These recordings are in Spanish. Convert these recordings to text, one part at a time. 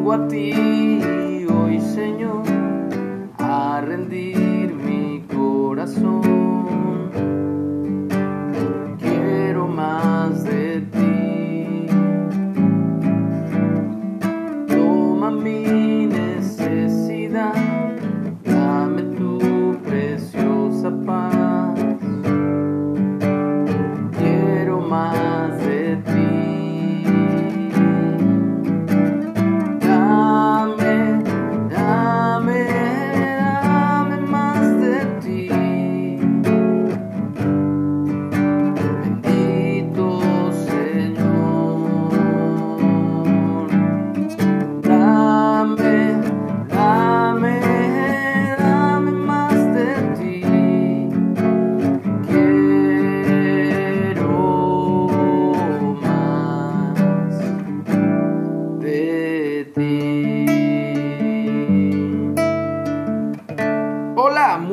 Vengo a ti hoy, Señor, a rendir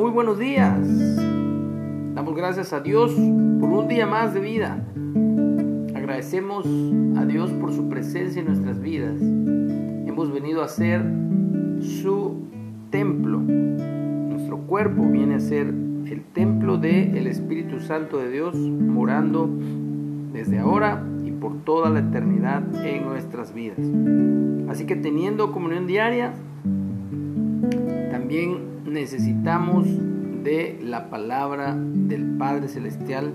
muy buenos días. Damos gracias a Dios por un día más de vida. Agradecemos a Dios por su presencia en nuestras vidas. Hemos venido a ser su templo. Nuestro cuerpo viene a ser el templo del Espíritu Santo de Dios morando desde ahora y por toda la eternidad en nuestras vidas. Así que teniendo comunión diaria, también necesitamos de la palabra del Padre Celestial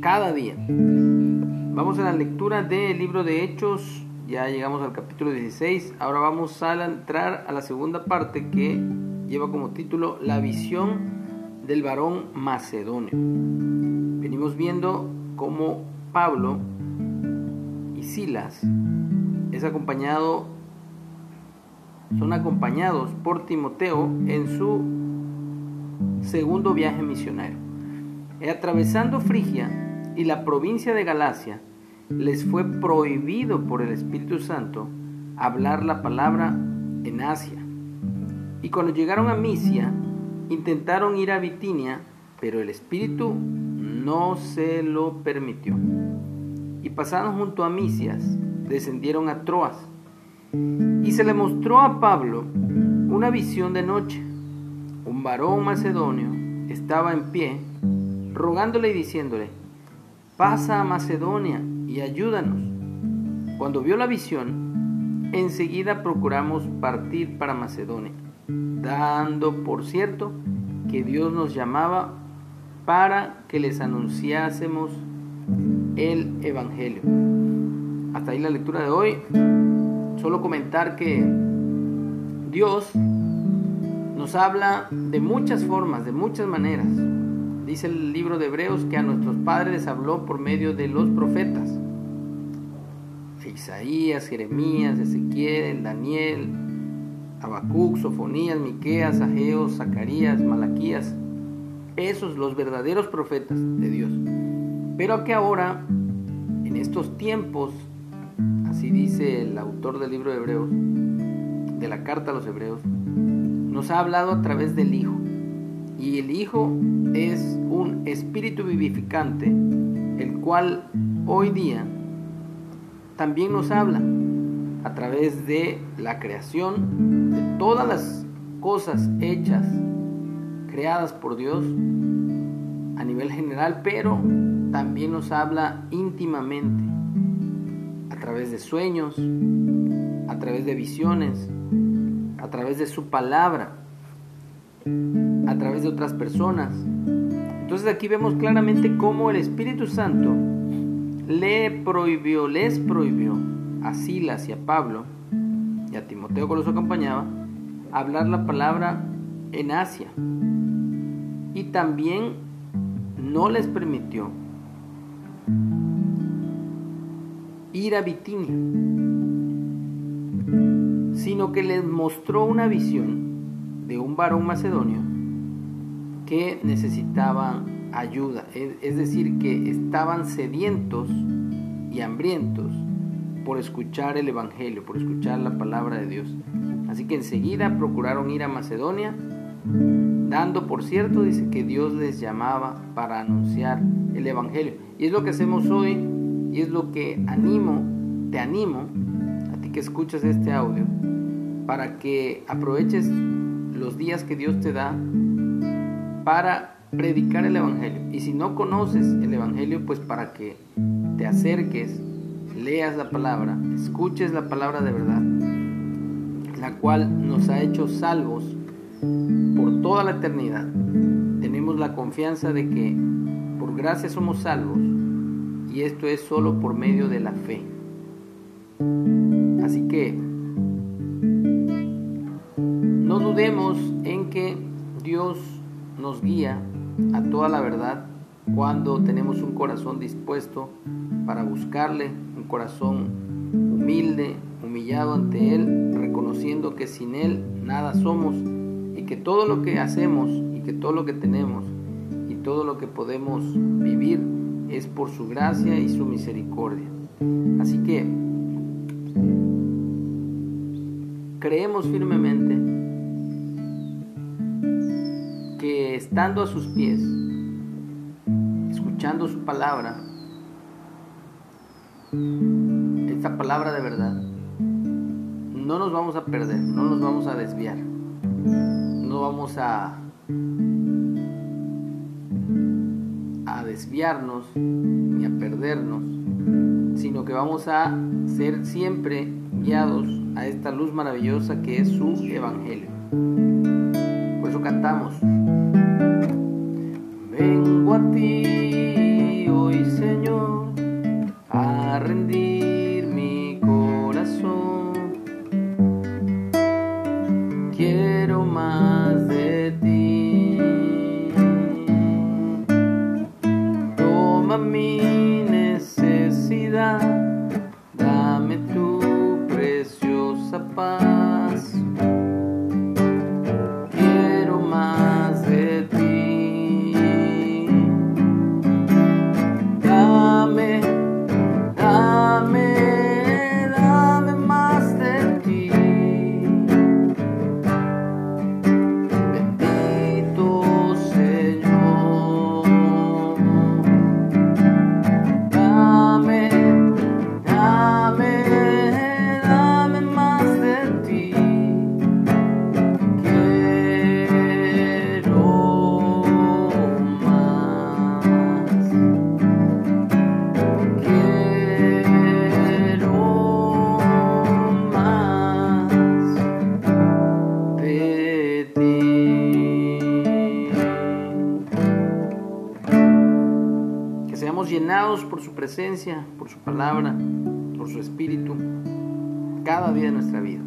cada día. Vamos a la lectura del libro de Hechos, ya llegamos al capítulo 16, ahora vamos a entrar a la segunda parte que lleva como título La visión del varón macedonio. Venimos viendo cómo Pablo y Silas es acompañado son acompañados por Timoteo en su segundo viaje misionero. Y atravesando Frigia y la provincia de Galacia, les fue prohibido por el Espíritu Santo hablar la palabra en Asia. Y cuando llegaron a Misia, intentaron ir a Bitinia, pero el Espíritu no se lo permitió. Y pasando junto a Misias, descendieron a Troas. Y se le mostró a Pablo una visión de noche. Un varón macedonio estaba en pie, rogándole y diciéndole, pasa a Macedonia y ayúdanos. Cuando vio la visión, enseguida procuramos partir para Macedonia, dando por cierto que Dios nos llamaba para que les anunciásemos el Evangelio. Hasta ahí la lectura de hoy. Solo comentar que Dios nos habla de muchas formas, de muchas maneras. Dice el libro de Hebreos que a nuestros padres habló por medio de los profetas. Isaías, Jeremías, Ezequiel, Daniel, Habacuc, Sofonías, Miqueas, Ageo, Zacarías, Malaquías. Esos los verdaderos profetas de Dios. Pero que ahora, en estos tiempos, así dice el autor del libro de Hebreos, de la carta a los Hebreos, nos ha hablado a través del Hijo. Y el Hijo es un espíritu vivificante, el cual hoy día también nos habla a través de la creación, de todas las cosas hechas, creadas por Dios a nivel general, pero también nos habla íntimamente a través de sueños, a través de visiones, a través de su palabra, a través de otras personas. Entonces aquí vemos claramente cómo el Espíritu Santo le prohibió, les prohibió a Silas y a Pablo y a Timoteo que los acompañaba hablar la palabra en Asia. Y también no les permitió ir a Bitinia, sino que les mostró una visión de un varón macedonio que necesitaban ayuda, es decir, que estaban sedientos y hambrientos por escuchar el Evangelio, por escuchar la palabra de Dios. Así que enseguida procuraron ir a Macedonia, dando por cierto, dice que Dios les llamaba para anunciar el Evangelio. Y es lo que hacemos hoy y es lo que animo, te animo a que escuchas este audio para que aproveches los días que Dios te da para predicar el Evangelio. Y si no conoces el Evangelio, pues para que te acerques, leas la palabra, escuches la palabra de verdad, la cual nos ha hecho salvos por toda la eternidad. Tenemos la confianza de que por gracia somos salvos y esto es solo por medio de la fe. Así que no dudemos en que Dios nos guía a toda la verdad cuando tenemos un corazón dispuesto para buscarle, un corazón humilde, humillado ante Él, reconociendo que sin Él nada somos y que todo lo que hacemos y que todo lo que tenemos y todo lo que podemos vivir es por su gracia y su misericordia. Así que creemos firmemente que estando a sus pies, escuchando su palabra, esta palabra de verdad, no nos vamos a perder, no nos vamos a desviar, no vamos a, a desviarnos ni a perdernos, sino que vamos a ser siempre guiados a esta luz maravillosa que es su evangelio. Por eso cantamos. Vengo a ti hoy, Señor, a rendir mi corazón. Quiero más de llenados por su presencia, por su palabra, por su espíritu, cada día de nuestra vida.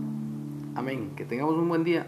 Amén. Que tengamos un buen día.